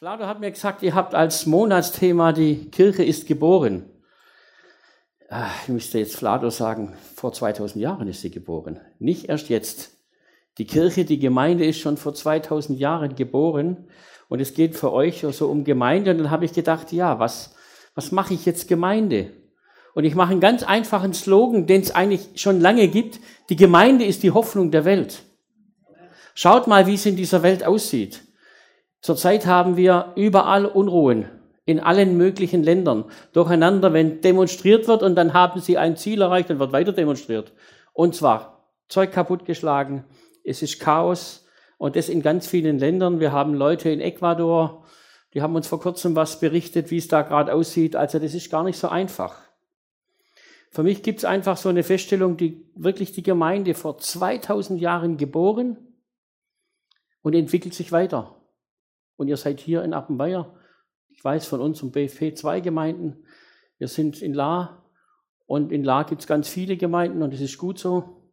Flado hat mir gesagt, ihr habt als Monatsthema die Kirche ist geboren. Ah, ich müsste jetzt Flado sagen, vor 2000 Jahren ist sie geboren, nicht erst jetzt. Die Kirche, die Gemeinde ist schon vor 2000 Jahren geboren und es geht für euch so um Gemeinde. Und dann habe ich gedacht, ja, was, was mache ich jetzt Gemeinde? Und ich mache einen ganz einfachen Slogan, den es eigentlich schon lange gibt. Die Gemeinde ist die Hoffnung der Welt. Schaut mal, wie es in dieser Welt aussieht. Zurzeit haben wir überall Unruhen in allen möglichen Ländern durcheinander, wenn demonstriert wird und dann haben sie ein Ziel erreicht, dann wird weiter demonstriert. Und zwar Zeug kaputtgeschlagen, es ist Chaos und das in ganz vielen Ländern. Wir haben Leute in Ecuador, die haben uns vor kurzem was berichtet, wie es da gerade aussieht. Also das ist gar nicht so einfach. Für mich gibt es einfach so eine Feststellung, die wirklich die Gemeinde vor 2000 Jahren geboren und entwickelt sich weiter. Und ihr seid hier in Appenweier. Ich weiß von uns um BFP zwei Gemeinden. Wir sind in La und in La gibt es ganz viele Gemeinden und es ist gut so.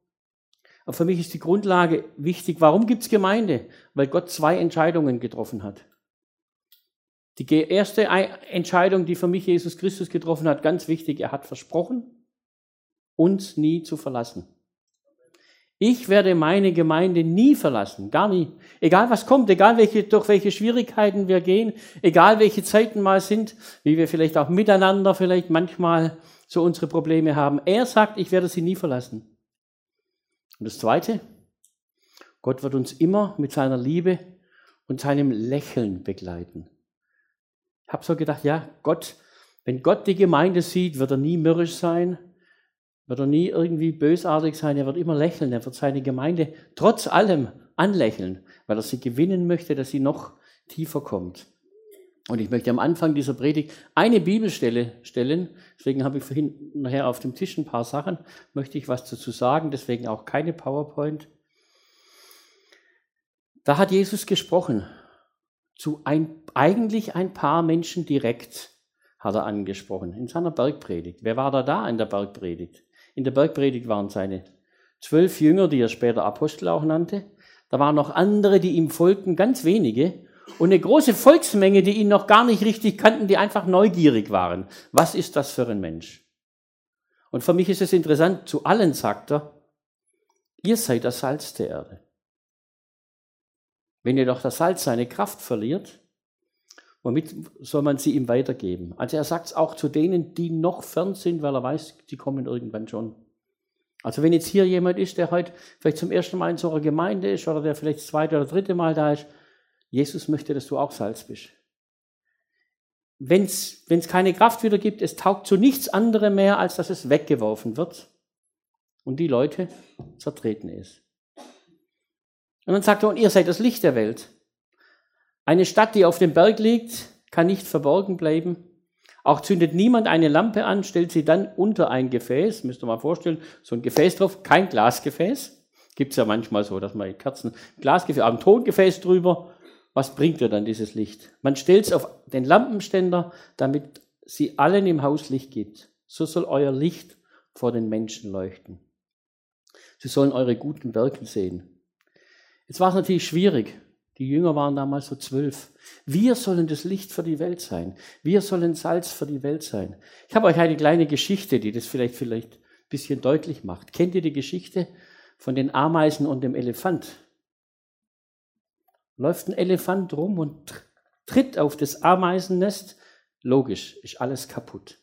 Aber für mich ist die Grundlage wichtig. Warum gibt es Gemeinde? Weil Gott zwei Entscheidungen getroffen hat. Die erste Entscheidung, die für mich Jesus Christus getroffen hat, ganz wichtig, er hat versprochen, uns nie zu verlassen. Ich werde meine Gemeinde nie verlassen, gar nie. Egal was kommt, egal welche, durch welche Schwierigkeiten wir gehen, egal welche Zeiten mal sind, wie wir vielleicht auch miteinander vielleicht manchmal so unsere Probleme haben. Er sagt, ich werde sie nie verlassen. Und das Zweite, Gott wird uns immer mit seiner Liebe und seinem Lächeln begleiten. Ich habe so gedacht, ja, Gott, wenn Gott die Gemeinde sieht, wird er nie mürrisch sein, wird er nie irgendwie bösartig sein, er wird immer lächeln, er wird seine Gemeinde trotz allem anlächeln, weil er sie gewinnen möchte, dass sie noch tiefer kommt. Und ich möchte am Anfang dieser Predigt eine Bibelstelle stellen, deswegen habe ich vorhin nachher auf dem Tisch ein paar Sachen, möchte ich was dazu sagen, deswegen auch keine PowerPoint. Da hat Jesus gesprochen, zu ein, eigentlich ein paar Menschen direkt hat er angesprochen, in seiner Bergpredigt. Wer war da da in der Bergpredigt? In der Bergpredigt waren seine zwölf Jünger, die er später Apostel auch nannte. Da waren noch andere, die ihm folgten, ganz wenige. Und eine große Volksmenge, die ihn noch gar nicht richtig kannten, die einfach neugierig waren. Was ist das für ein Mensch? Und für mich ist es interessant, zu allen sagt er, ihr seid das Salz der Erde. Wenn ihr doch das Salz seine Kraft verliert, womit soll man sie ihm weitergeben? Also er sagt es auch zu denen, die noch fern sind, weil er weiß, die kommen irgendwann schon. Also wenn jetzt hier jemand ist, der heute vielleicht zum ersten Mal in so einer Gemeinde ist oder der vielleicht das zweite oder dritte Mal da ist, Jesus möchte, dass du auch Salz bist. Wenn es keine Kraft wieder gibt, es taugt zu nichts anderem mehr, als dass es weggeworfen wird und die Leute zertreten ist. Und dann sagt er, und ihr seid das Licht der Welt. Eine Stadt, die auf dem Berg liegt, kann nicht verborgen bleiben. Auch zündet niemand eine Lampe an, stellt sie dann unter ein Gefäß. Müsst ihr mal vorstellen, so ein Gefäß drauf, kein Glasgefäß. Gibt's ja manchmal so, dass man Kerzen, Glasgefäß, aber ein Tongefäß drüber. Was bringt dir dann dieses Licht? Man stellt es auf den Lampenständer, damit sie allen im Haus Licht gibt. So soll euer Licht vor den Menschen leuchten. Sie sollen eure guten Werke sehen. Jetzt war es natürlich schwierig, die Jünger waren damals so zwölf. Wir sollen das Licht für die Welt sein. Wir sollen Salz für die Welt sein. Ich habe euch eine kleine Geschichte, die das vielleicht, vielleicht ein bisschen deutlich macht. Kennt ihr die Geschichte von den Ameisen und dem Elefant? Läuft ein Elefant rum und tritt auf das Ameisennest. Logisch, ist alles kaputt.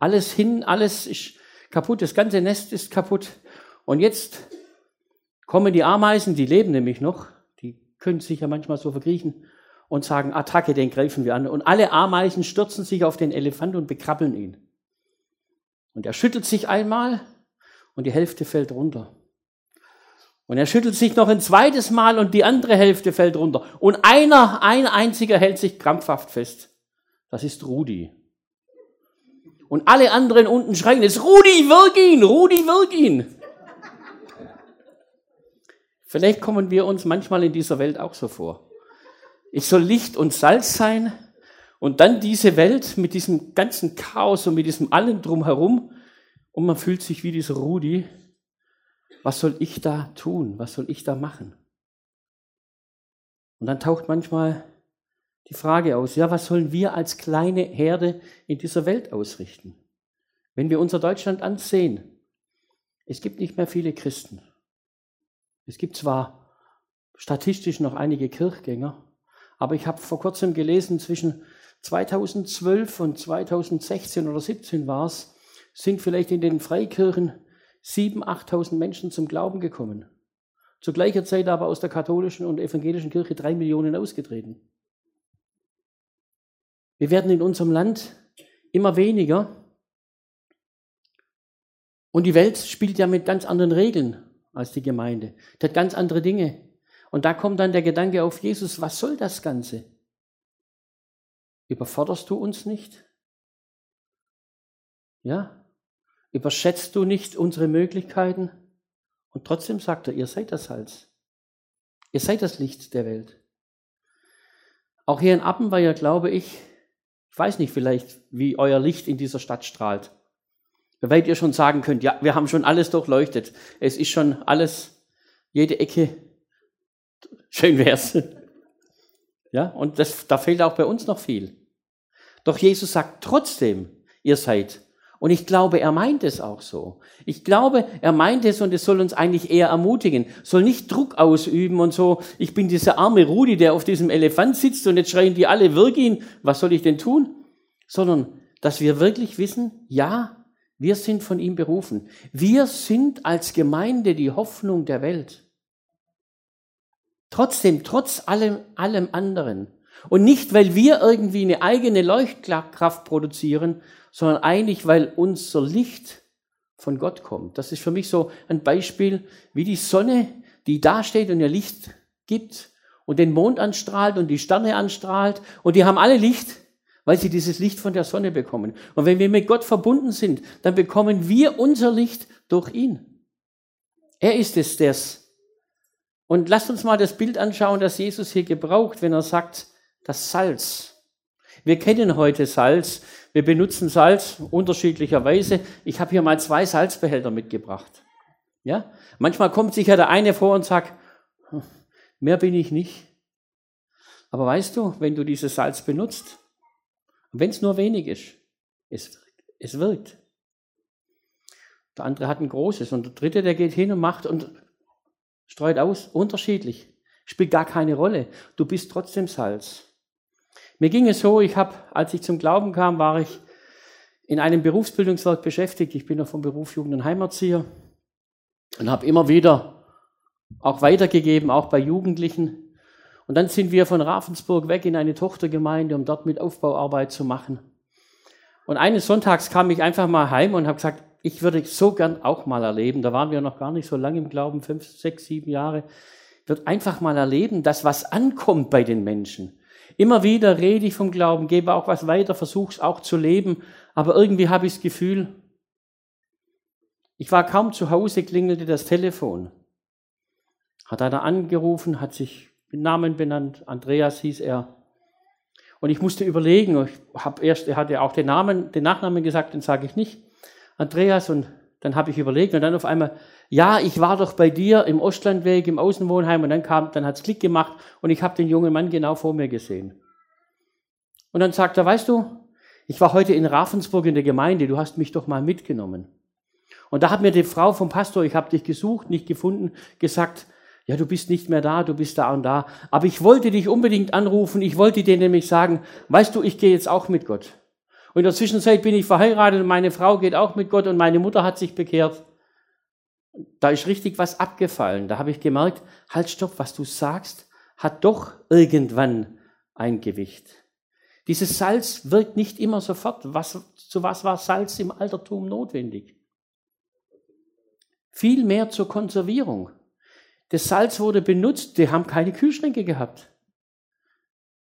Alles hin, alles ist kaputt, das ganze Nest ist kaputt. Und jetzt kommen die Ameisen, die leben nämlich noch, können sich ja manchmal so verkriechen und sagen, Attacke, den greifen wir an. Und alle Ameisen stürzen sich auf den Elefant und bekrabbeln ihn. Und er schüttelt sich einmal und die Hälfte fällt runter. Und er schüttelt sich noch ein zweites Mal und die andere Hälfte fällt runter. Und einer, ein einziger hält sich krampfhaft fest. Das ist Rudi. Und alle anderen unten schreien, es Rudi, wirk ihn, Rudi, wirk ihn. Vielleicht kommen wir uns manchmal in dieser Welt auch so vor. Ich soll Licht und Salz sein und dann diese Welt mit diesem ganzen Chaos und mit diesem allen drumherum und man fühlt sich wie dieser Rudi. Was soll ich da tun? Was soll ich da machen? Und dann taucht manchmal die Frage aus, ja, was sollen wir als kleine Herde in dieser Welt ausrichten? Wenn wir unser Deutschland ansehen, es gibt nicht mehr viele Christen. Es gibt zwar statistisch noch einige Kirchgänger, aber ich habe vor kurzem gelesen, zwischen 2012 und 2016 oder 17 war es, sind vielleicht in den Freikirchen 7.000, 8.000 Menschen zum Glauben gekommen. Zu gleicher Zeit aber aus der katholischen und evangelischen Kirche drei Millionen ausgetreten. Wir werden in unserem Land immer weniger. Und die Welt spielt ja mit ganz anderen Regeln als die Gemeinde. Die hat ganz andere Dinge. Und da kommt dann der Gedanke auf Jesus, was soll das Ganze? Überforderst du uns nicht? Ja? Überschätzt du nicht unsere Möglichkeiten? Und trotzdem sagt er, ihr seid das Salz. Ihr seid das Licht der Welt. Auch hier in Appenweier glaube ich, ich weiß nicht vielleicht, wie euer Licht in dieser Stadt strahlt. Weil ihr schon sagen könnt, ja, wir haben schon alles durchleuchtet. Es ist schon alles, jede Ecke. Schön wär's. Ja, und das, da fehlt auch bei uns noch viel. Doch Jesus sagt trotzdem, ihr seid und ich glaube, er meint es auch so. Ich glaube, er meint es und es soll uns eigentlich eher ermutigen. Soll nicht Druck ausüben und so, ich bin dieser arme Rudi, der auf diesem Elefant sitzt und jetzt schreien die alle, wirk ihn, was soll ich denn tun? Sondern, dass wir wirklich wissen, ja, wir sind von ihm berufen. Wir sind als Gemeinde die Hoffnung der Welt. Trotzdem, trotz allem, allem anderen. Und nicht, weil wir irgendwie eine eigene Leuchtkraft produzieren, sondern eigentlich, weil unser Licht von Gott kommt. Das ist für mich so ein Beispiel, wie die Sonne, die da steht und ihr Licht gibt und den Mond anstrahlt und die Sterne anstrahlt und die haben alle Licht, weil sie dieses Licht von der Sonne bekommen. Und wenn wir mit Gott verbunden sind, dann bekommen wir unser Licht durch ihn. Er ist es, der's. Und lasst uns mal das Bild anschauen, das Jesus hier gebraucht, wenn er sagt, das Salz. Wir kennen heute Salz. Wir benutzen Salz unterschiedlicherweise. Ich habe hier mal zwei Salzbehälter mitgebracht. Ja? Manchmal kommt sich ja der eine vor und sagt, mehr bin ich nicht. Aber weißt du, wenn du dieses Salz benutzt, wenn es nur wenig ist, es, es wirkt. Der andere hat ein großes und der dritte, der geht hin und macht und streut aus, unterschiedlich. Spielt gar keine Rolle. Du bist trotzdem Salz. Mir ging es so, ich habe, als ich zum Glauben kam, war ich in einem Berufsbildungswerk beschäftigt. Ich bin noch vom Beruf Jugend- und Heimerzieher und habe immer wieder auch weitergegeben, auch bei Jugendlichen. Und dann sind wir von Ravensburg weg in eine Tochtergemeinde, um dort mit Aufbauarbeit zu machen. Und eines Sonntags kam ich einfach mal heim und habe gesagt, ich würde so gern auch mal erleben. Da waren wir noch gar nicht so lange im Glauben, fünf, sechs, sieben Jahre. Ich würde einfach mal erleben, dass was ankommt bei den Menschen. Immer wieder rede ich vom Glauben, gebe auch was weiter, versuche es auch zu leben, aber irgendwie habe ich das Gefühl, ich war kaum zu Hause, klingelte das Telefon. Hat einer angerufen, hat sich mit Namen benannt, Andreas hieß er. Und ich musste überlegen, ich habe erst, er hatte auch den Namen, den Nachnamen gesagt, den sage ich nicht. Andreas und dann habe ich überlegt und dann auf einmal, ja, ich war doch bei dir im Ostlandweg, im Außenwohnheim und dann kam, dann hat's Klick gemacht und ich habe den jungen Mann genau vor mir gesehen. Und dann sagt er, weißt du, ich war heute in Ravensburg in der Gemeinde, du hast mich doch mal mitgenommen. Und da hat mir die Frau vom Pastor, ich habe dich gesucht, nicht gefunden, gesagt, ja, du bist nicht mehr da, du bist da und da. Aber ich wollte dich unbedingt anrufen, ich wollte dir nämlich sagen, weißt du, ich gehe jetzt auch mit Gott. Und in der Zwischenzeit bin ich verheiratet und meine Frau geht auch mit Gott und meine Mutter hat sich bekehrt. Da ist richtig was abgefallen. Da habe ich gemerkt, halt stopp, was du sagst, hat doch irgendwann ein Gewicht. Dieses Salz wirkt nicht immer sofort. Was, zu was war Salz im Altertum notwendig? Viel mehr zur Konservierung. Das Salz wurde benutzt, die haben keine Kühlschränke gehabt.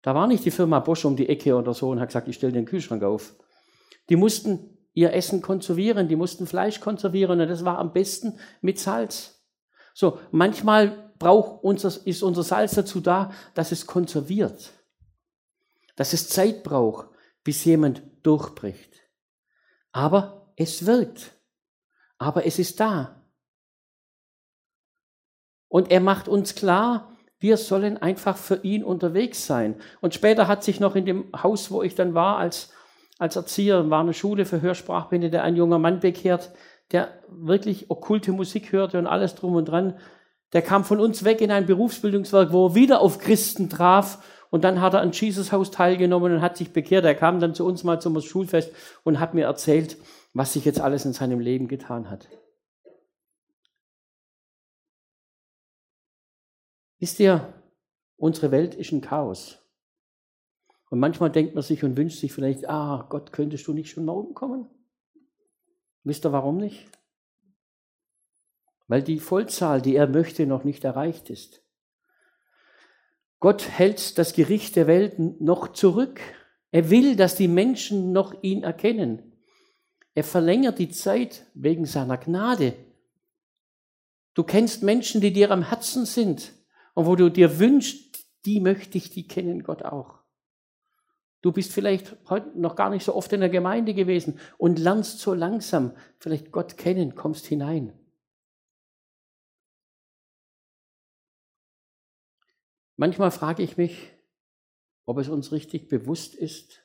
Da war nicht die Firma Bosch um die Ecke oder so und hat gesagt, ich stelle den Kühlschrank auf. Die mussten ihr Essen konservieren, die mussten Fleisch konservieren und das war am besten mit Salz. So, manchmal braucht unser, ist unser Salz dazu da, dass es konserviert, dass es Zeit braucht, bis jemand durchbricht. Aber es wirkt. Aber es ist da. Und er macht uns klar, Wir sollen einfach für ihn unterwegs sein. Und später hat sich noch in dem Haus, wo ich dann war, als, als Erzieher, war eine Schule für Hörsprachbehinderte, ein junger Mann bekehrt, der wirklich okkulte Musik hörte und alles drum und dran. Der kam von uns weg in ein Berufsbildungswerk, wo er wieder auf Christen traf. Und dann hat er an Jesus Haus teilgenommen und hat sich bekehrt. Er kam dann zu uns mal zum Schulfest und hat mir erzählt, was sich jetzt alles in seinem Leben getan hat. Wisst ihr, unsere Welt ist ein Chaos. Und manchmal denkt man sich und wünscht sich vielleicht, ah, Gott, könntest du nicht schon morgen kommen? Wisst ihr warum nicht? Weil die Vollzahl, die er möchte, noch nicht erreicht ist. Gott hält das Gericht der Welt noch zurück. Er will, dass die Menschen noch ihn erkennen. Er verlängert die Zeit wegen seiner Gnade. Du kennst Menschen, die dir am Herzen sind und wo du dir wünschst, die möchte ich, die kennen Gott auch. Du bist vielleicht heute noch gar nicht so oft in der Gemeinde gewesen und lernst so langsam vielleicht Gott kennen, kommst hinein. Manchmal frage ich mich, ob es uns richtig bewusst ist,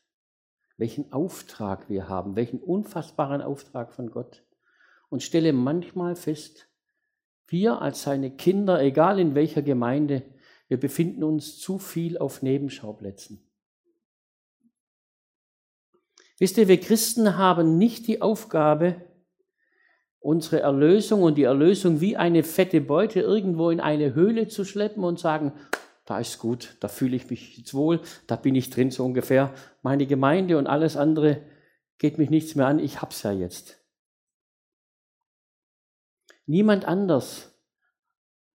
welchen Auftrag wir haben, welchen unfassbaren Auftrag von Gott. Und stelle manchmal fest, wir als seine Kinder, egal in welcher Gemeinde, wir befinden uns zu viel auf Nebenschauplätzen. Wisst ihr, wir Christen haben nicht die Aufgabe, unsere Erlösung und die Erlösung wie eine fette Beute irgendwo in eine Höhle zu schleppen und sagen, da ist gut, da fühle ich mich jetzt wohl, da bin ich drin so ungefähr. Meine Gemeinde und alles andere geht mich nichts mehr an, ich hab's ja jetzt. Niemand anders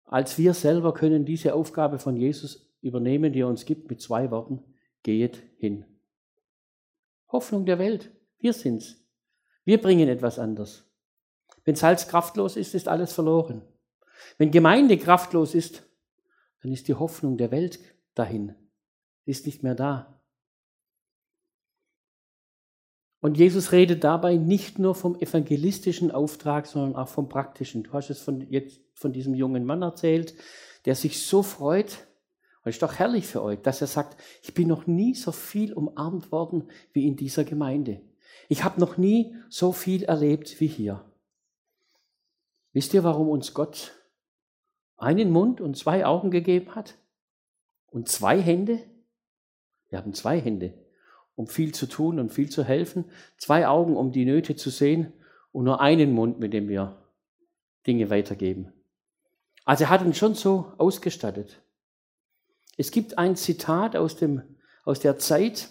als wir selber können diese Aufgabe von Jesus übernehmen, die er uns gibt, mit zwei Worten, geht hin. Hoffnung der Welt, wir sind's. Wir bringen etwas anders. Wenn Salz kraftlos ist, ist alles verloren. Wenn Gemeinde kraftlos ist, dann ist die Hoffnung der Welt dahin, ist nicht mehr da. Und Jesus redet dabei nicht nur vom evangelistischen Auftrag, sondern auch vom praktischen. Du hast es von, jetzt von diesem jungen Mann erzählt, der sich so freut. Und ist doch herrlich für euch, dass er sagt, ich bin noch nie so viel umarmt worden wie in dieser Gemeinde. Ich habe noch nie so viel erlebt wie hier. Wisst ihr, warum uns Gott einen Mund und zwei Augen gegeben hat? Und zwei Hände? Wir haben zwei Hände, um viel zu tun und viel zu helfen. Zwei Augen, um die Nöte zu sehen. Und nur einen Mund, mit dem wir Dinge weitergeben. Also er hat uns schon so ausgestattet. Es gibt ein Zitat aus, dem, aus der Zeit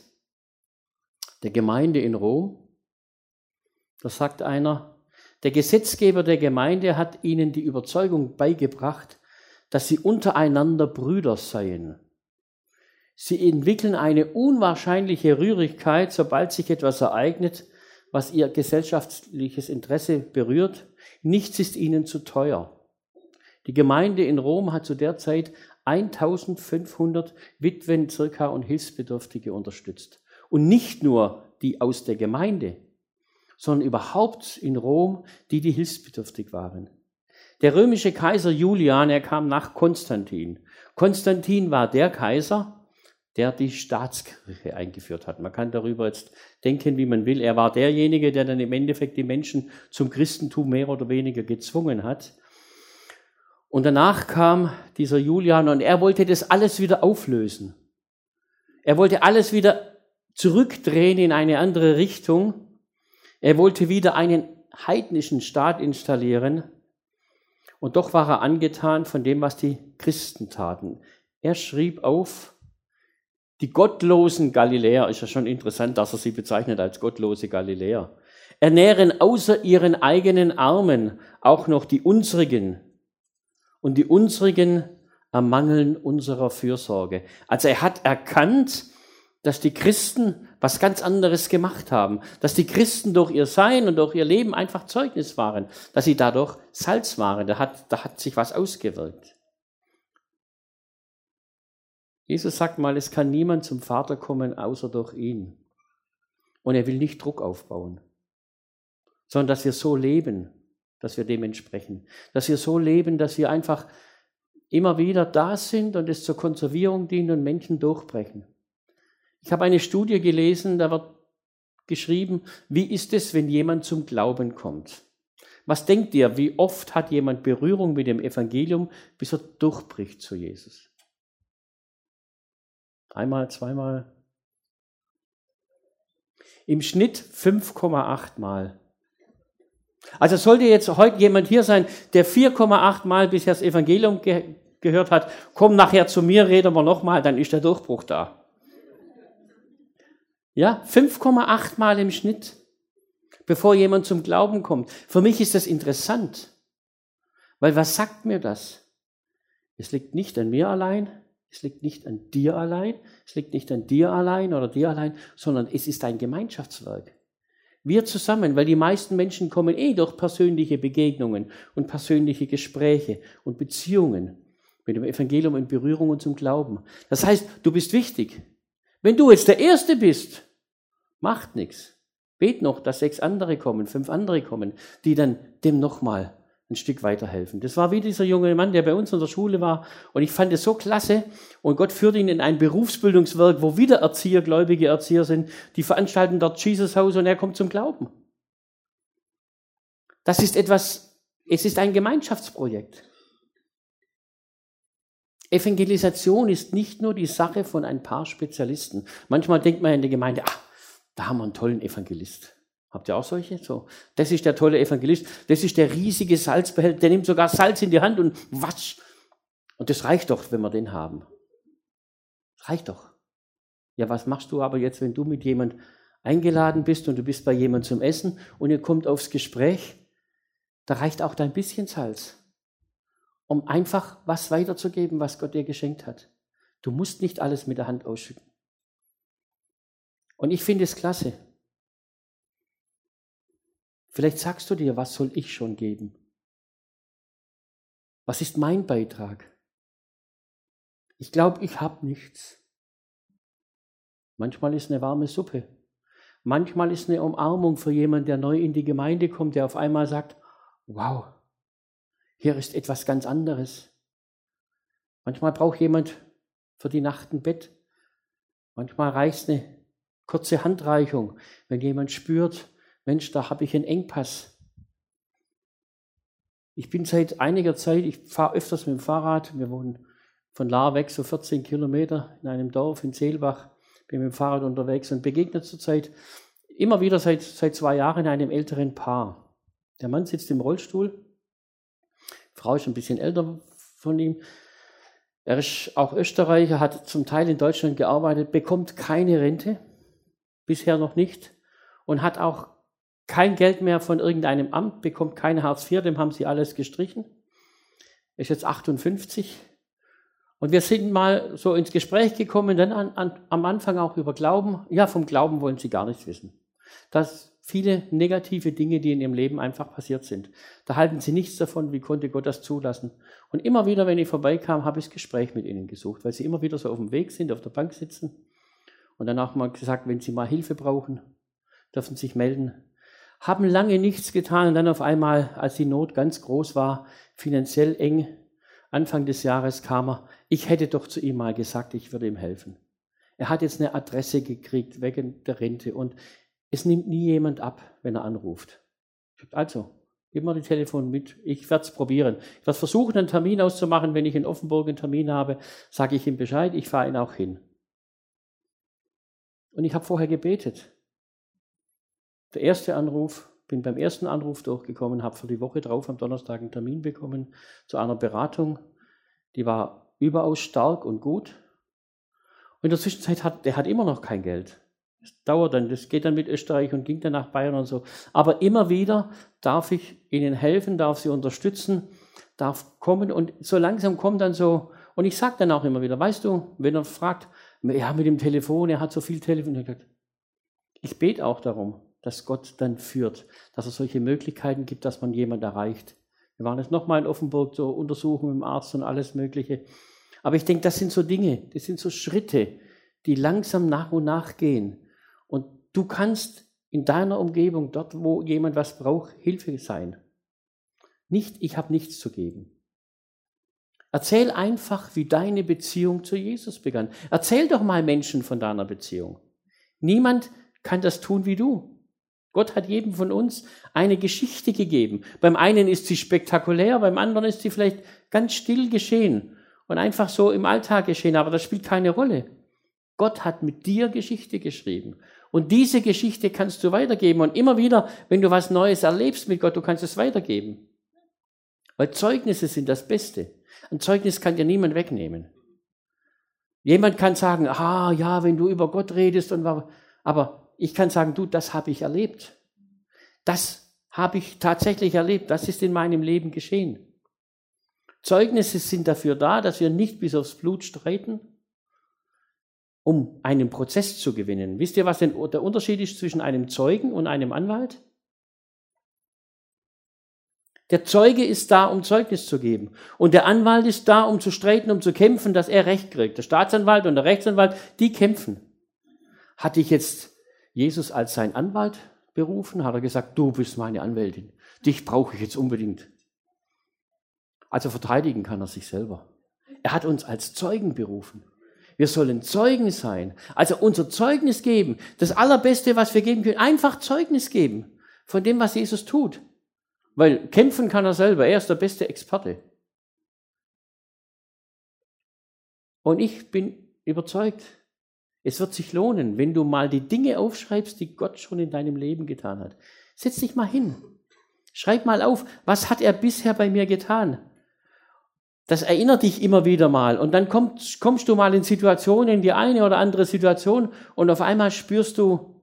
der Gemeinde in Rom. Da sagt einer, der Gesetzgeber der Gemeinde hat ihnen die Überzeugung beigebracht, dass sie untereinander Brüder seien. Sie entwickeln eine unwahrscheinliche Rührigkeit, sobald sich etwas ereignet, was ihr gesellschaftliches Interesse berührt. Nichts ist ihnen zu teuer. Die Gemeinde in Rom hat zu der Zeit 1500 Witwen circa und Hilfsbedürftige unterstützt. Und nicht nur die aus der Gemeinde, sondern überhaupt in Rom, die, die hilfsbedürftig waren. Der römische Kaiser Julian, er kam nach Konstantin. Konstantin war der Kaiser, der die Staatskirche eingeführt hat. Man kann darüber jetzt denken, wie man will. Er war derjenige, der dann im Endeffekt die Menschen zum Christentum mehr oder weniger gezwungen hat. Und danach kam dieser Julian und er wollte das alles wieder auflösen. Er wollte alles wieder zurückdrehen in eine andere Richtung. Er wollte wieder einen heidnischen Staat installieren. Und doch war er angetan von dem, was die Christen taten. Er schrieb auf, die gottlosen Galiläer, ist ja schon interessant, dass er sie bezeichnet als gottlose Galiläer, ernähren außer ihren eigenen Armen auch noch die unsrigen. Und die unsrigen ermangeln unserer Fürsorge. Also er hat erkannt, dass die Christen was ganz anderes gemacht haben, dass die Christen durch ihr Sein und durch ihr Leben einfach Zeugnis waren, dass sie dadurch Salz waren, da hat, da hat sich was ausgewirkt. Jesus sagt mal, es kann niemand zum Vater kommen, außer durch ihn. Und er will nicht Druck aufbauen, sondern dass wir so leben, dass wir dementsprechend, dass wir so leben, dass wir einfach immer wieder da sind und es zur Konservierung dienen und Menschen durchbrechen. Ich habe eine Studie gelesen, da wird geschrieben, wie ist es, wenn jemand zum Glauben kommt? Was denkt ihr, wie oft hat jemand Berührung mit dem Evangelium, bis er durchbricht zu Jesus? Einmal, zweimal? Im Schnitt 5,8 Mal. Also sollte jetzt heute jemand hier sein, der 4,8 Mal bisher das Evangelium ge gehört hat, komm nachher zu mir, reden wir nochmal, dann ist der Durchbruch da. Ja, 5,8 Mal im Schnitt, bevor jemand zum Glauben kommt. Für mich ist das interessant, weil was sagt mir das? Es liegt nicht an mir allein, es liegt nicht an dir allein, es liegt nicht an dir allein oder dir allein, sondern es ist ein Gemeinschaftswerk. Wir zusammen, weil die meisten Menschen kommen eh durch persönliche Begegnungen und persönliche Gespräche und Beziehungen mit dem Evangelium in Berührung und zum Glauben. Das heißt, du bist wichtig. Wenn du jetzt der Erste bist, macht nichts. Bet noch, dass sechs andere kommen, fünf andere kommen, die dann dem nochmal ein Stück weiterhelfen. Das war wie dieser junge Mann, der bei uns in der Schule war. Und ich fand es so klasse. Und Gott führt ihn in ein Berufsbildungswerk, wo wieder Erzieher, gläubige Erzieher sind. Die veranstalten dort Jesus Haus und er kommt zum Glauben. Das ist etwas, es ist ein Gemeinschaftsprojekt. Evangelisation ist nicht nur die Sache von ein paar Spezialisten. Manchmal denkt man in der Gemeinde, ach, da haben wir einen tollen Evangelist. Habt ihr auch solche? So, das ist der tolle Evangelist. Das ist der riesige Salzbehälter. Der nimmt sogar Salz in die Hand und wasch. Und das reicht doch, wenn wir den haben. Das reicht doch. Ja, was machst du aber jetzt, wenn du mit jemand eingeladen bist und du bist bei jemand zum Essen und ihr kommt aufs Gespräch? Da reicht auch dein bisschen Salz, um einfach was weiterzugeben, was Gott dir geschenkt hat. Du musst nicht alles mit der Hand ausschütten. Und ich finde es klasse. Vielleicht sagst du dir, was soll ich schon geben? Was ist mein Beitrag? Ich glaube, ich habe nichts. Manchmal ist eine warme Suppe. Manchmal ist eine Umarmung für jemanden, der neu in die Gemeinde kommt, der auf einmal sagt, wow, hier ist etwas ganz anderes. Manchmal braucht jemand für die Nacht ein Bett. Manchmal reicht eine kurze Handreichung, wenn jemand spürt, Mensch, da habe ich einen Engpass. Ich bin seit einiger Zeit, ich fahre öfters mit dem Fahrrad, wir wohnen von Lahr weg so 14 Kilometer in einem Dorf in Seelbach, bin mit dem Fahrrad unterwegs und begegne zurzeit immer wieder seit, seit zwei Jahren einem älteren Paar. Der Mann sitzt im Rollstuhl, die Frau ist ein bisschen älter von ihm. Er ist auch Österreicher, hat zum Teil in Deutschland gearbeitet, bekommt keine Rente, bisher noch nicht, und hat auch kein Geld mehr von irgendeinem Amt, bekommt kein Hartz IV, dem haben sie alles gestrichen. Ist jetzt 58. Und wir sind mal so ins Gespräch gekommen, dann an, an, am Anfang auch über Glauben. Ja, vom Glauben wollen sie gar nichts wissen. Das viele negative Dinge, die in ihrem Leben einfach passiert sind. Da halten sie nichts davon, wie konnte Gott das zulassen. Und immer wieder, wenn ich vorbeikam, habe ich das Gespräch mit ihnen gesucht, weil sie immer wieder so auf dem Weg sind, auf der Bank sitzen. Und dann auch mal gesagt, wenn sie mal Hilfe brauchen, dürfen sie sich melden haben lange nichts getan und dann auf einmal, als die Not ganz groß war, finanziell eng, Anfang des Jahres kam er, ich hätte doch zu ihm mal gesagt, ich würde ihm helfen. Er hat jetzt eine Adresse gekriegt wegen der Rente und es nimmt nie jemand ab, wenn er anruft. Also, gib mir die Telefon mit, ich werde es probieren. Ich werde versuchen, einen Termin auszumachen. Wenn ich in Offenburg einen Termin habe, sage ich ihm Bescheid, ich fahre ihn auch hin. Und ich habe vorher gebetet. Der erste Anruf, bin beim ersten Anruf durchgekommen, habe für die Woche drauf am Donnerstag einen Termin bekommen zu einer Beratung. Die war überaus stark und gut. Und in der Zwischenzeit hat der hat immer noch kein Geld. Das dauert dann, das geht dann mit Österreich und ging dann nach Bayern und so. Aber immer wieder darf ich ihnen helfen, darf sie unterstützen, darf kommen und so langsam kommt dann so, und ich sage dann auch immer wieder, weißt du, wenn er fragt, ja, mit dem Telefon, er hat so viel Telefon, ich bete auch darum dass Gott dann führt, dass es solche Möglichkeiten gibt, dass man jemand erreicht. Wir waren jetzt nochmal in Offenburg zur Untersuchung mit dem Arzt und alles Mögliche. Aber ich denke, das sind so Dinge, das sind so Schritte, die langsam nach und nach gehen. Und du kannst in deiner Umgebung, dort wo jemand was braucht, Hilfe sein. Nicht, ich habe nichts zu geben. Erzähl einfach, wie deine Beziehung zu Jesus begann. Erzähl doch mal Menschen von deiner Beziehung. Niemand kann das tun wie du. Gott hat jedem von uns eine Geschichte gegeben. Beim einen ist sie spektakulär, beim anderen ist sie vielleicht ganz still geschehen und einfach so im Alltag geschehen, aber das spielt keine Rolle. Gott hat mit dir Geschichte geschrieben. Und diese Geschichte kannst du weitergeben. Und immer wieder, wenn du was Neues erlebst mit Gott, du kannst es weitergeben. Weil Zeugnisse sind das Beste. Ein Zeugnis kann dir niemand wegnehmen. Jemand kann sagen, ah ja, wenn du über Gott redest und aber ich kann sagen, du, das habe ich erlebt. Das habe ich tatsächlich erlebt. Das ist in meinem Leben geschehen. Zeugnisse sind dafür da, dass wir nicht bis aufs Blut streiten, um einen Prozess zu gewinnen. Wisst ihr, was denn der Unterschied ist zwischen einem Zeugen und einem Anwalt? Der Zeuge ist da, um Zeugnis zu geben. Und der Anwalt ist da, um zu streiten, um zu kämpfen, dass er Recht kriegt. Der Staatsanwalt und der Rechtsanwalt, die kämpfen. Hatte ich jetzt Jesus als sein Anwalt berufen? Hat er gesagt, du bist meine Anwältin. Dich brauche ich jetzt unbedingt. Also verteidigen kann er sich selber. Er hat uns als Zeugen berufen. Wir sollen Zeugen sein. Also unser Zeugnis geben. Das Allerbeste, was wir geben können. Einfach Zeugnis geben von dem, was Jesus tut. Weil kämpfen kann er selber. Er ist der beste Experte. Und ich bin überzeugt, es wird sich lohnen, wenn du mal die Dinge aufschreibst, die Gott schon in deinem Leben getan hat. Setz dich mal hin. Schreib mal auf, was hat er bisher bei mir getan? Das erinnert dich immer wieder mal. Und dann kommst, kommst du mal in Situationen, die eine oder andere Situation, und auf einmal spürst du,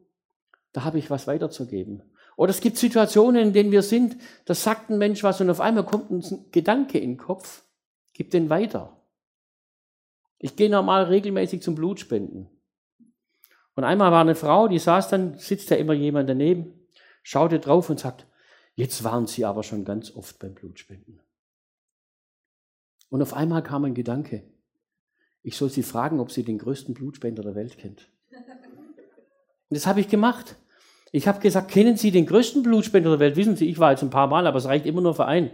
da habe ich was weiterzugeben. Oder es gibt Situationen, in denen wir sind, da sagt ein Mensch was und auf einmal kommt ein Gedanke in den Kopf, gib den weiter. Ich gehe normal regelmäßig zum Blutspenden. Und einmal war eine Frau, die saß dann, sitzt ja immer jemand daneben, schaute drauf und sagt, jetzt waren Sie aber schon ganz oft beim Blutspenden. Und auf einmal kam ein Gedanke. Ich soll Sie fragen, ob Sie den größten Blutspender der Welt kennt. Und das habe ich gemacht. Ich habe gesagt, kennen Sie den größten Blutspender der Welt? Wissen Sie, ich war jetzt ein paar Mal, aber es reicht immer nur für einen.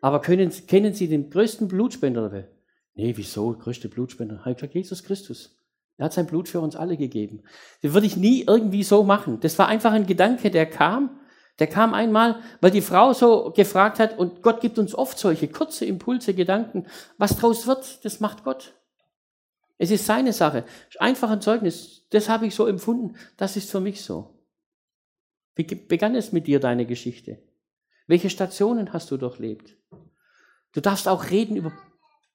Aber können, kennen Sie den größten Blutspender der Welt? Nee, wieso? Größte Blutspender? Habe ich gesagt, Jesus Christus. Er hat sein Blut für uns alle gegeben. Das würde ich nie irgendwie so machen. Das war einfach ein Gedanke, der kam der kam einmal, weil die Frau so gefragt hat, und Gott gibt uns oft solche kurze Impulse, Gedanken. Was draus wird, das macht Gott. Es ist seine Sache. Einfach ein Zeugnis. Das habe ich so empfunden. Das ist für mich so. Wie begann es mit dir, deine Geschichte? Welche Stationen hast du durchlebt? Du darfst auch reden über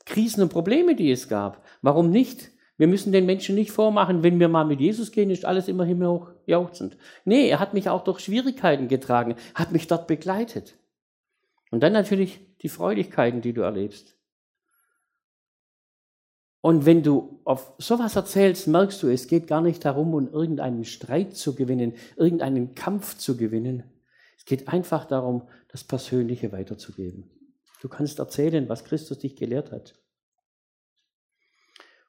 Krisen und Probleme, die es gab. Warum nicht? Wir müssen den Menschen nicht vormachen, wenn wir mal mit Jesus gehen, ist alles immer himmelhoch jauchzend. Nee, er hat mich auch durch Schwierigkeiten getragen, hat mich dort begleitet. Und dann natürlich die Freudigkeiten, die du erlebst. Und wenn du auf sowas erzählst, merkst du, es geht gar nicht darum, um irgendeinen Streit zu gewinnen, irgendeinen Kampf zu gewinnen. Es geht einfach darum, das Persönliche weiterzugeben. Du kannst erzählen, was Christus dich gelehrt hat.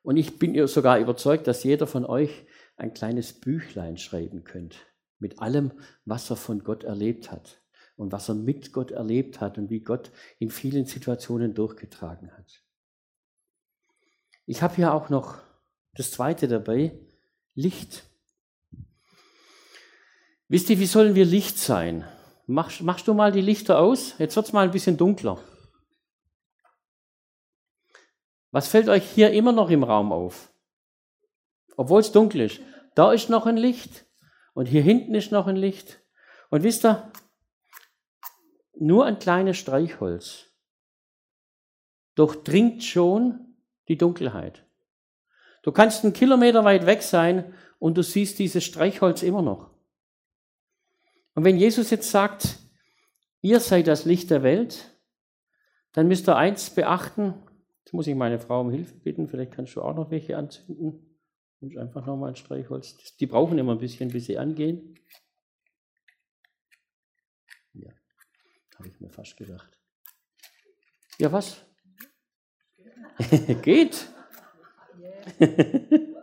Und ich bin sogar überzeugt, dass jeder von euch ein kleines Büchlein schreiben könnt mit allem, was er von Gott erlebt hat und was er mit Gott erlebt hat und wie Gott in vielen Situationen durchgetragen hat. Ich habe hier auch noch das zweite dabei, Licht. Wisst ihr, wie sollen wir Licht sein? Machst, machst du mal die Lichter aus? Jetzt wird es mal ein bisschen dunkler. Was fällt euch hier immer noch im Raum auf? Obwohl es dunkel ist. Da ist noch ein Licht und hier hinten ist noch ein Licht. Und wisst ihr, nur ein kleines Streichholz durchdringt schon die Dunkelheit. Du kannst einen Kilometer weit weg sein und du siehst dieses Streichholz immer noch. Und wenn Jesus jetzt sagt, ihr seid das Licht der Welt, dann müsst ihr eins beachten, Jetzt muss ich meine Frau um Hilfe bitten. Vielleicht kannst du auch noch welche anzünden. Und einfach nochmal ein Streichholz. Die brauchen immer ein bisschen, bis sie angehen. Ja, habe ich mir fast gedacht. Ja, was? Geht.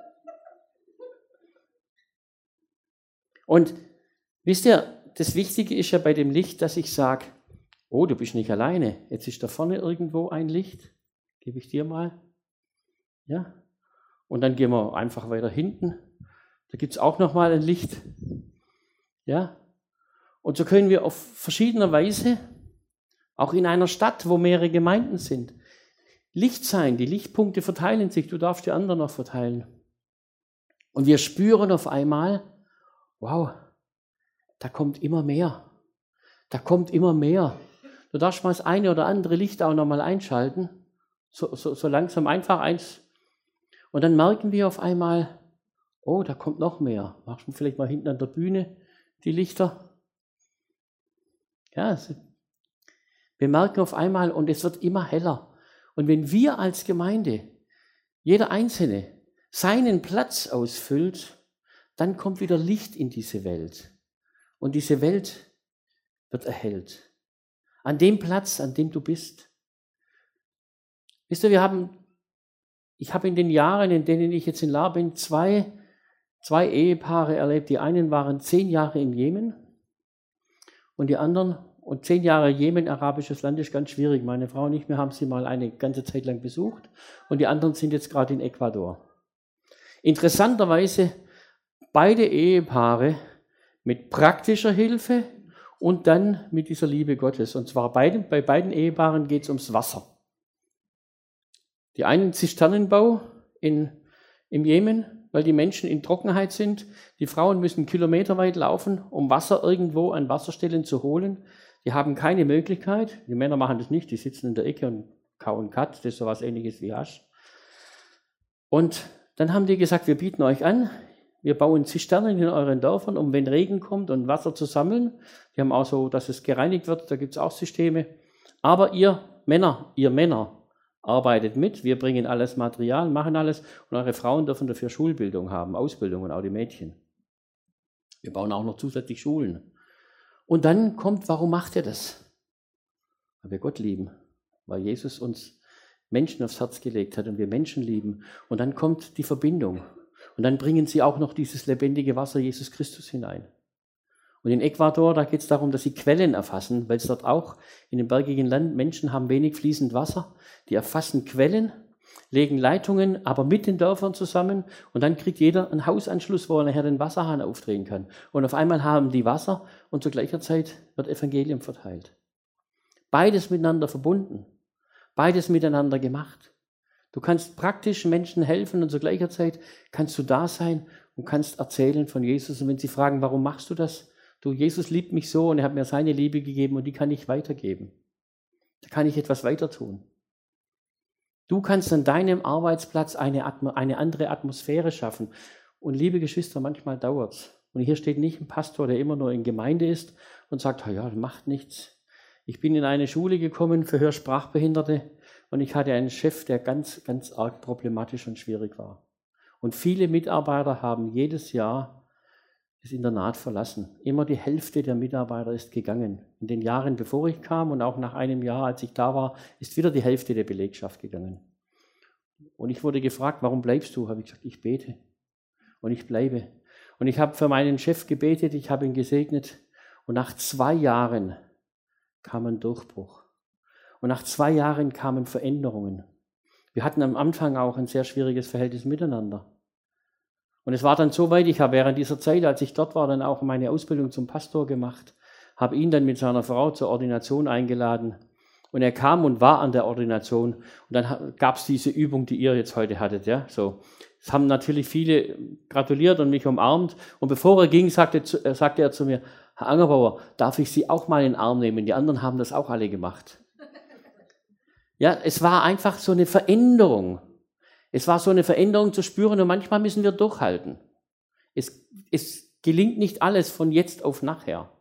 Und wisst ihr, das Wichtige ist ja bei dem Licht, dass ich sage, oh, du bist nicht alleine. Jetzt ist da vorne irgendwo ein Licht. Gebe ich dir mal. Ja. Und dann gehen wir einfach weiter hinten. Da gibt es auch nochmal ein Licht. Ja. Und so können wir auf verschiedene Weise, auch in einer Stadt, wo mehrere Gemeinden sind, Licht sein. Die Lichtpunkte verteilen sich. Du darfst die anderen noch verteilen. Und wir spüren auf einmal, wow, da kommt immer mehr. Da kommt immer mehr. Du darfst mal das eine oder andere Licht auch nochmal einschalten. So, so, so langsam einfach eins. Und dann merken wir auf einmal, oh, da kommt noch mehr. Machst du vielleicht mal hinten an der Bühne die Lichter? Ja, wir merken auf einmal und es wird immer heller. Und wenn wir als Gemeinde, jeder Einzelne, seinen Platz ausfüllt, dann kommt wieder Licht in diese Welt. Und diese Welt wird erhellt. An dem Platz, an dem du bist. Wisst ihr, wir haben, ich habe in den Jahren, in denen ich jetzt in La bin, zwei, zwei Ehepaare erlebt. Die einen waren zehn Jahre in Jemen und die anderen, und zehn Jahre Jemen, arabisches Land, ist ganz schwierig. Meine Frau und ich, wir haben sie mal eine ganze Zeit lang besucht und die anderen sind jetzt gerade in Ecuador. Interessanterweise beide Ehepaare mit praktischer Hilfe und dann mit dieser Liebe Gottes. Und zwar beide, bei beiden Ehepaaren geht es ums Wasser. Die einen Zisternenbau in, im Jemen, weil die Menschen in Trockenheit sind. Die Frauen müssen kilometerweit laufen, um Wasser irgendwo an Wasserstellen zu holen. Die haben keine Möglichkeit. Die Männer machen das nicht, die sitzen in der Ecke und kauen Kat, das ist so was ähnliches wie Hasch. Und dann haben die gesagt, wir bieten euch an, wir bauen Zisternen in euren Dörfern, um wenn Regen kommt und Wasser zu sammeln. Die haben auch so, dass es gereinigt wird, da gibt es auch Systeme. Aber ihr Männer, ihr Männer, arbeitet mit, wir bringen alles Material, machen alles und eure Frauen dürfen dafür Schulbildung haben, Ausbildung und auch die Mädchen. Wir bauen auch noch zusätzlich Schulen. Und dann kommt, warum macht ihr das? Weil wir Gott lieben, weil Jesus uns Menschen aufs Herz gelegt hat und wir Menschen lieben. Und dann kommt die Verbindung. Und dann bringen sie auch noch dieses lebendige Wasser Jesus Christus hinein. Und in Ecuador, da geht es darum, dass sie Quellen erfassen, weil es dort auch in dem bergigen Land Menschen haben wenig fließend Wasser. Die erfassen Quellen, legen Leitungen, aber mit den Dörfern zusammen und dann kriegt jeder einen Hausanschluss, wo er nachher den Wasserhahn aufdrehen kann. Und auf einmal haben die Wasser und zu gleicher Zeit wird Evangelium verteilt. Beides miteinander verbunden. Beides miteinander gemacht. Du kannst praktisch Menschen helfen und zu gleicher Zeit kannst du da sein und kannst erzählen von Jesus. Und wenn sie fragen, warum machst du das? Du, Jesus liebt mich so und er hat mir seine Liebe gegeben und die kann ich weitergeben. Da kann ich etwas weiter tun. Du kannst an deinem Arbeitsplatz eine, Atmo eine andere Atmosphäre schaffen. Und liebe Geschwister, manchmal dauert's. Und hier steht nicht ein Pastor, der immer nur in Gemeinde ist und sagt, ja, macht nichts. Ich bin in eine Schule gekommen für Hörsprachbehinderte und ich hatte einen Chef, der ganz, ganz arg problematisch und schwierig war. Und viele Mitarbeiter haben jedes Jahr das Internat verlassen. Immer die Hälfte der Mitarbeiter ist gegangen. In den Jahren, bevor ich kam und auch nach einem Jahr, als ich da war, ist wieder die Hälfte der Belegschaft gegangen. Und ich wurde gefragt, warum bleibst du? Habe ich gesagt, ich bete. Und ich bleibe. Und ich habe für meinen Chef gebetet, ich habe ihn gesegnet. Und nach zwei Jahren kam ein Durchbruch. Und nach zwei Jahren kamen Veränderungen. Wir hatten am Anfang auch ein sehr schwieriges Verhältnis miteinander. Und es war dann so weit, ich habe während dieser Zeit, als ich dort war, dann auch meine Ausbildung zum Pastor gemacht, habe ihn dann mit seiner Frau zur Ordination eingeladen. Und er kam und war an der Ordination. Und dann gab es diese Übung, die ihr jetzt heute hattet. Ja? So. Es haben natürlich viele gratuliert und mich umarmt. Und bevor er ging, sagte, sagte er zu mir, Herr Angerbauer, darf ich Sie auch mal in den Arm nehmen? Die anderen haben das auch alle gemacht. Ja, es war einfach so eine Veränderung. Es war so eine Veränderung zu spüren und manchmal müssen wir durchhalten. Es, es gelingt nicht alles von jetzt auf nachher.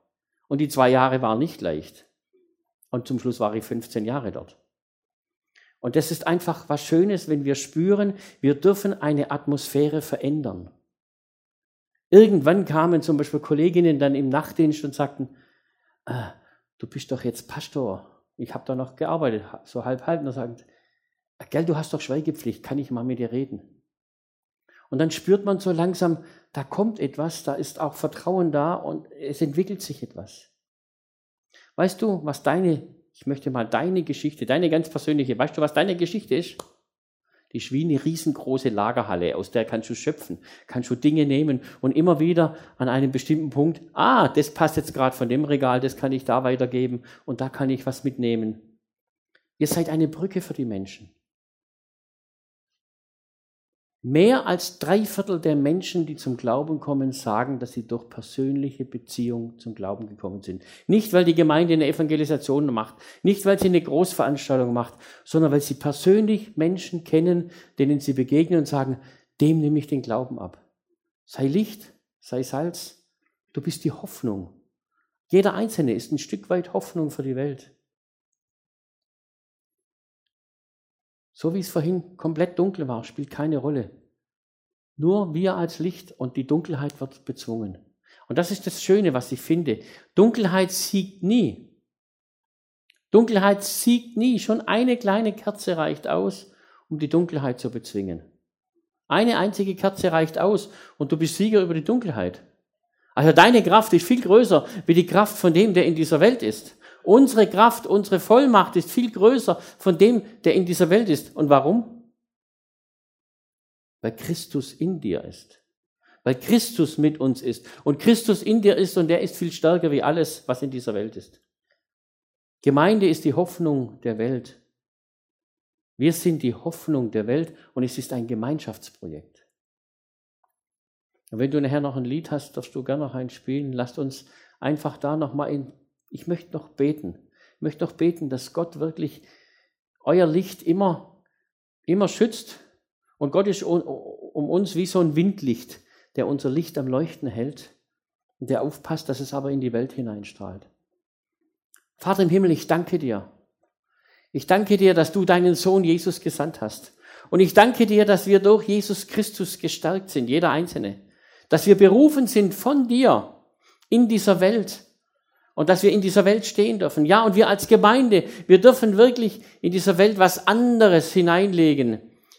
Und die zwei Jahre waren nicht leicht. Und zum Schluss war ich 15 Jahre dort. Und das ist einfach was Schönes, wenn wir spüren, wir dürfen eine Atmosphäre verändern. Irgendwann kamen zum Beispiel Kolleginnen dann im Nachtdienst und sagten, ah, du bist doch jetzt Pastor. Ich habe da noch gearbeitet, so halb halb. Und da sagen, gell, du hast doch Schweigepflicht, kann ich mal mit dir reden? Und dann spürt man so langsam, da kommt etwas, da ist auch Vertrauen da und es entwickelt sich etwas. Weißt du, was deine ich möchte mal deine Geschichte, deine ganz persönliche, weißt du, was deine Geschichte ist? Die ist wie eine riesengroße Lagerhalle, aus der kannst du schöpfen, kannst du Dinge nehmen und immer wieder an einem bestimmten Punkt, ah, das passt jetzt gerade von dem Regal, das kann ich da weitergeben und da kann ich was mitnehmen. Ihr seid eine Brücke für die Menschen. Mehr als drei Viertel der Menschen, die zum Glauben kommen, sagen, dass sie durch persönliche Beziehung zum Glauben gekommen sind. Nicht, weil die Gemeinde eine Evangelisation macht, nicht, weil sie eine Großveranstaltung macht, sondern weil sie persönlich Menschen kennen, denen sie begegnen und sagen, dem nehme ich den Glauben ab. Sei Licht, sei Salz, du bist die Hoffnung. Jeder Einzelne ist ein Stück weit Hoffnung für die Welt. So wie es vorhin komplett dunkel war, spielt keine Rolle. Nur wir als Licht und die Dunkelheit wird bezwungen. Und das ist das Schöne, was ich finde. Dunkelheit siegt nie. Dunkelheit siegt nie. Schon eine kleine Kerze reicht aus, um die Dunkelheit zu bezwingen. Eine einzige Kerze reicht aus und du bist Sieger über die Dunkelheit. Also deine Kraft ist viel größer wie die Kraft von dem, der in dieser Welt ist. Unsere Kraft, unsere Vollmacht ist viel größer von dem, der in dieser Welt ist. Und warum? Weil Christus in dir ist. Weil Christus mit uns ist. Und Christus in dir ist und der ist viel stärker wie alles, was in dieser Welt ist. Gemeinde ist die Hoffnung der Welt. Wir sind die Hoffnung der Welt und es ist ein Gemeinschaftsprojekt. Und wenn du nachher noch ein Lied hast, darfst du gerne noch eins spielen. Lasst uns einfach da nochmal in ich möchte noch beten. Ich möchte noch beten, dass Gott wirklich euer Licht immer, immer schützt. Und Gott ist um, uns wie so ein Windlicht, der unser Licht am Leuchten hält und der aufpasst, dass es aber in die Welt hineinstrahlt. Vater im Himmel, ich danke dir. Ich danke dir, dass du deinen Sohn Jesus gesandt hast. Und ich danke dir, dass wir durch Jesus Christus gestärkt sind, jeder Einzelne. Dass wir berufen sind von dir in dieser Welt und dass wir in dieser Welt stehen dürfen. Ja, und wir als Gemeinde, wir dürfen wirklich in dieser Welt was anderes hineinlegen,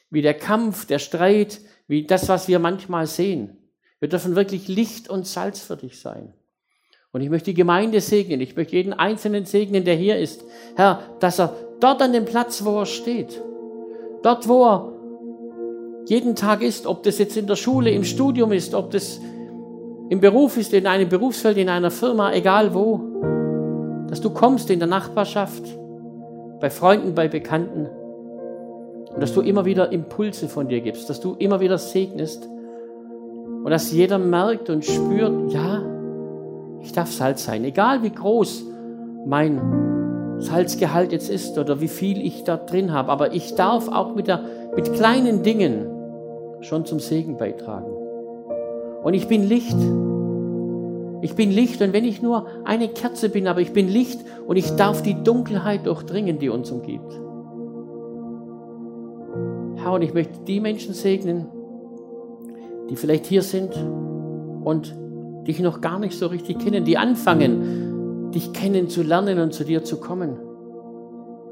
wie der Kampf, der Streit, wie das, was wir manchmal sehen. Wir dürfen wirklich Licht und Salz für dich sein. Und ich möchte die Gemeinde segnen, ich möchte jeden Einzelnen segnen, der hier ist. Herr, dass er dort an dem Platz, wo er steht, dort, wo er jeden Tag ist, ob das jetzt in der Schule, im Studium ist, ob das im Beruf ist, in einem Berufsfeld, in einer Firma, egal wo, dass du kommst in der Nachbarschaft, bei Freunden, bei Bekannten und dass du immer wieder Impulse von dir gibst, dass du immer wieder segnest und dass jeder merkt und spürt, ja, ich darf Salz sein, egal wie groß mein Salzgehalt jetzt ist oder wie viel ich da drin habe, aber ich darf auch mit, der, mit kleinen Dingen schon zum Segen beitragen. Und ich bin Licht. Ich bin Licht und wenn ich nur eine Kerze bin, aber ich bin Licht und ich darf die Dunkelheit durchdringen, die uns umgibt. Herr, und ich möchte die Menschen segnen, die vielleicht hier sind und dich noch gar nicht so richtig kennen, die anfangen, dich kennenzulernen und zu dir zu kommen.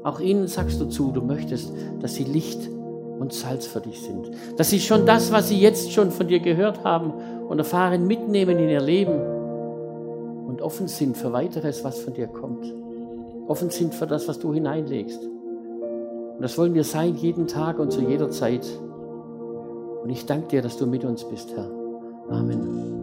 Auch ihnen sagst du zu, du möchtest, dass sie Licht und Salz für dich sind. Dass sie schon das, was sie jetzt schon von dir gehört haben und erfahren, mitnehmen in ihr Leben und offen sind für weiteres, was von dir kommt. Offen sind für das, was du hineinlegst. Und das wollen wir sein jeden Tag und zu jeder Zeit. Und ich danke dir, dass du mit uns bist, Herr. Amen.